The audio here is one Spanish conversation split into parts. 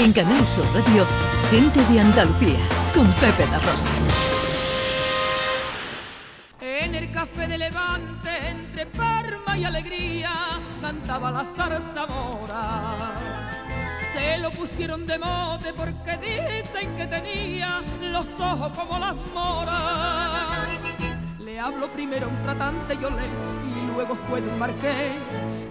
En Canal Sur Radio, Gente de Andalucía, con Pepe La Rosa. En el café de Levante, entre Parma y Alegría, cantaba la zarzamora. Se lo pusieron de mote porque dicen que tenía los ojos como las moras. Le hablo primero un tratante, yo le, y luego fue de un marqués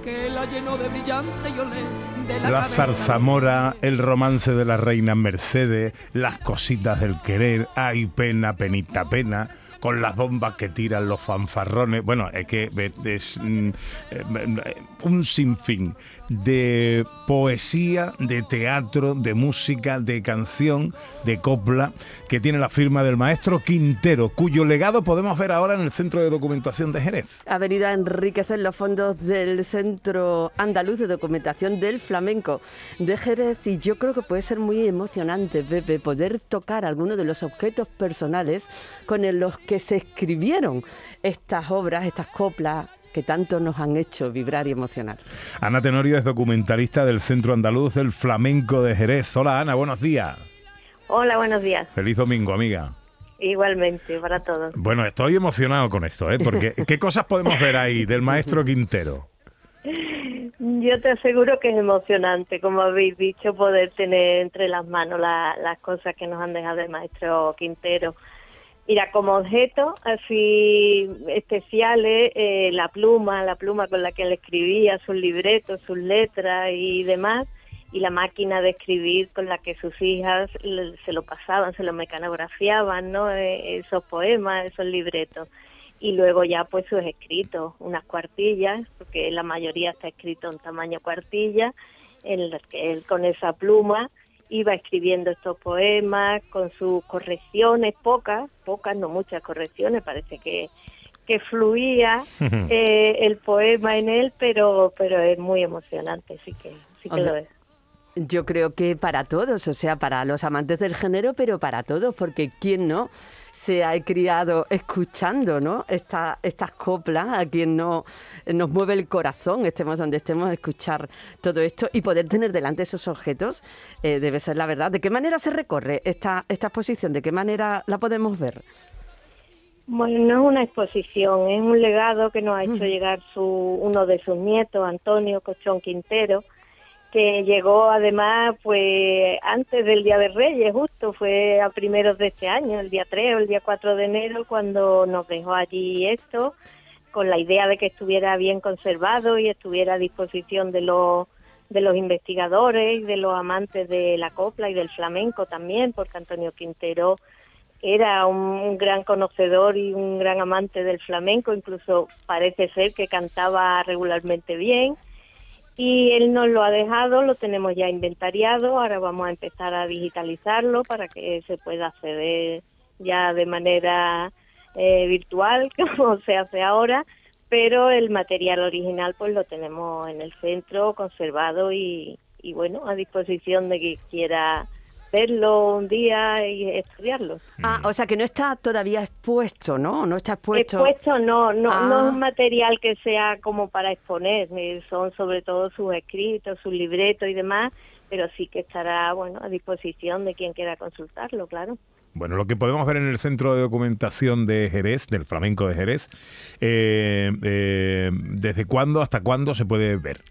que la llenó de brillante, yo le, la, zarzamora, el romance de la reina Mercedes, las cositas del querer, ay pena, penita pena, con las bombas que tiran los fanfarrones. Bueno, es que es mm, eh, un sinfín de poesía, de teatro, de música, de canción, de copla, que tiene la firma del maestro Quintero, cuyo legado podemos ver ahora en el Centro de Documentación de Jerez. ha venido a enriquecer los fondos del Centro Andaluz de Documentación del Flamenco de Jerez y yo creo que puede ser muy emocionante, Pepe, poder tocar algunos de los objetos personales con los que se escribieron estas obras, estas coplas que tanto nos han hecho vibrar y emocionar. Ana Tenorio es documentalista del Centro Andaluz del Flamenco de Jerez. Hola Ana, buenos días. Hola, buenos días. Feliz domingo, amiga. Igualmente, para todos. Bueno, estoy emocionado con esto, ¿eh? Porque ¿qué cosas podemos ver ahí del maestro Quintero? Yo te aseguro que es emocionante, como habéis dicho, poder tener entre las manos la- las cosas que nos han dejado el maestro Quintero. Mira, como objeto así especiales, eh, la pluma, la pluma con la que él escribía sus libretos, sus letras y demás, y la máquina de escribir con la que sus hijas se lo pasaban, se lo mecanografiaban, ¿no? Eh, esos poemas, esos libretos. Y luego ya pues sus escritos, unas cuartillas, porque la mayoría está escrito en tamaño cuartilla, en las que él con esa pluma iba escribiendo estos poemas con sus correcciones, pocas, pocas, no muchas correcciones, parece que, que fluía eh, el poema en él, pero, pero es muy emocionante, sí que, sí que Hombre, lo es. Yo creo que para todos, o sea, para los amantes del género, pero para todos, porque quién no se ha criado escuchando, ¿no? Esta, estas coplas, a quien no nos mueve el corazón, estemos donde estemos, escuchar todo esto y poder tener delante esos objetos, eh, debe ser la verdad. ¿De qué manera se recorre esta, esta exposición? ¿De qué manera la podemos ver? Bueno, no es una exposición, es un legado que nos ha hecho llegar su, uno de sus nietos, Antonio Cochón Quintero, que llegó además pues antes del Día de Reyes, justo fue a primeros de este año, el día 3 o el día 4 de enero, cuando nos dejó allí esto, con la idea de que estuviera bien conservado y estuviera a disposición de los de los investigadores de los amantes de la copla y del flamenco también, porque Antonio Quintero era un gran conocedor y un gran amante del flamenco, incluso parece ser que cantaba regularmente bien. Y él nos lo ha dejado, lo tenemos ya inventariado, ahora vamos a empezar a digitalizarlo para que se pueda acceder ya de manera eh, virtual, como se hace ahora, pero el material original pues lo tenemos en el centro conservado y, y bueno, a disposición de quien quiera verlo un día y estudiarlo. Ah, o sea que no está todavía expuesto, ¿no? No está expuesto. Expuesto no, no, Ah. no es un material que sea como para exponer, son sobre todo sus escritos, sus libretos y demás, pero sí que estará, bueno, a disposición de quien quiera consultarlo, claro. Bueno, lo que podemos ver en el Centro de Documentación de Jerez, del Flamenco de Jerez, eh, eh, ¿desde cuándo hasta cuándo se puede ver?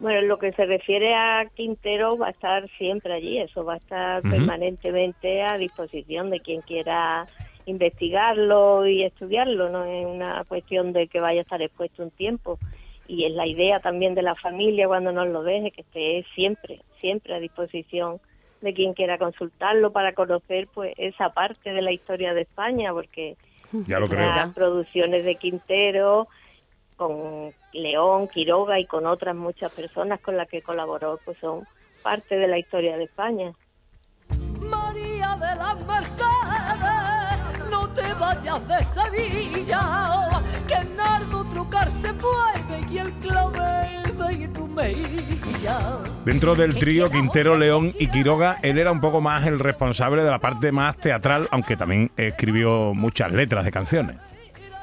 Bueno, en lo que se refiere a Quintero va a estar siempre allí, eso va a estar permanentemente a disposición de quien quiera investigarlo y estudiarlo, no es una cuestión de que vaya a estar expuesto un tiempo y es la idea también de la familia cuando nos lo deje que esté siempre, siempre a disposición de quien quiera consultarlo para conocer pues esa parte de la historia de España porque Ya lo creo. las producciones de Quintero con León, Quiroga y con otras muchas personas con las que colaboró, pues son parte de la historia de España. María de las Mercedes, no te vayas de Sevilla, que Nardo trucar se puede y el clavel de tu mejilla. Dentro del trío Quintero, León y Quiroga, él era un poco más el responsable de la parte más teatral, aunque también escribió muchas letras de canciones.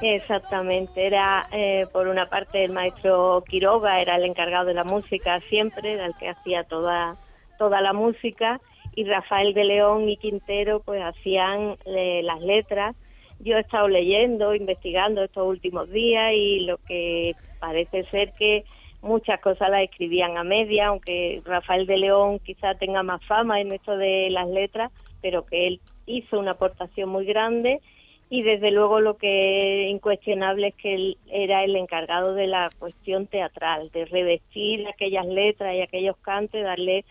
Exactamente, era eh, por una parte el maestro Quiroga, era el encargado de la música siempre, era el que hacía toda, toda la música, y Rafael de León y Quintero pues hacían eh, las letras. Yo he estado leyendo, investigando estos últimos días y lo que parece ser que muchas cosas las escribían a media, aunque Rafael de León quizá tenga más fama en esto de las letras, pero que él hizo una aportación muy grande y desde luego lo que es incuestionable es que él era el encargado de la cuestión teatral, de revestir aquellas letras y aquellos cantes, darle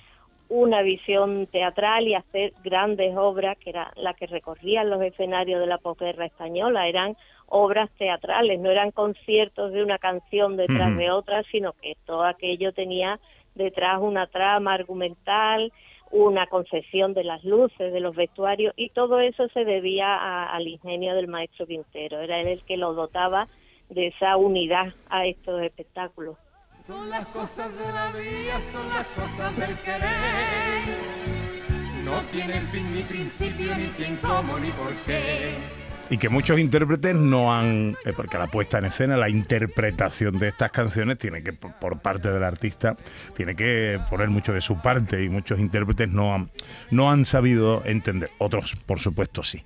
una visión teatral y hacer grandes obras que eran las que recorrían los escenarios de la posguerra española, eran obras teatrales, no eran conciertos de una canción detrás de otra, sino que todo aquello tenía detrás una trama argumental, una concepción de las luces, de los vestuarios, y todo eso se debía al ingenio del maestro Quintero. Era él el que lo dotaba de esa unidad a estos espectáculos. Son las cosas de la vida, son las cosas del querer. No tienen fin ni principio, ni quién, cómo, ni por qué y que muchos intérpretes no han, eh, porque la puesta en escena, la interpretación de estas canciones tiene que, por parte del artista, tiene que poner mucho de su parte y muchos intérpretes no han, no han sabido entender, otros por supuesto sí.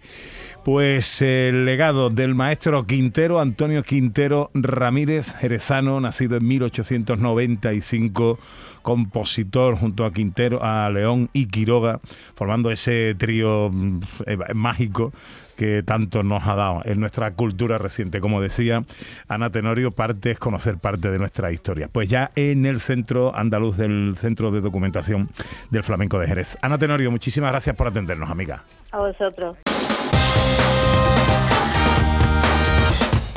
Pues el legado del maestro Quintero, Antonio Quintero Ramírez Jerezano, nacido en 1895, compositor junto a Quintero, a León y Quiroga, formando ese trío mm, eh, mágico que tanto nos ha dado en nuestra cultura reciente. Como decía Ana Tenorio, parte es conocer parte de nuestra historia. Pues ya en el centro andaluz del Centro de Documentación del Flamenco de Jerez. Ana Tenorio, muchísimas gracias por atendernos, amiga. A vosotros.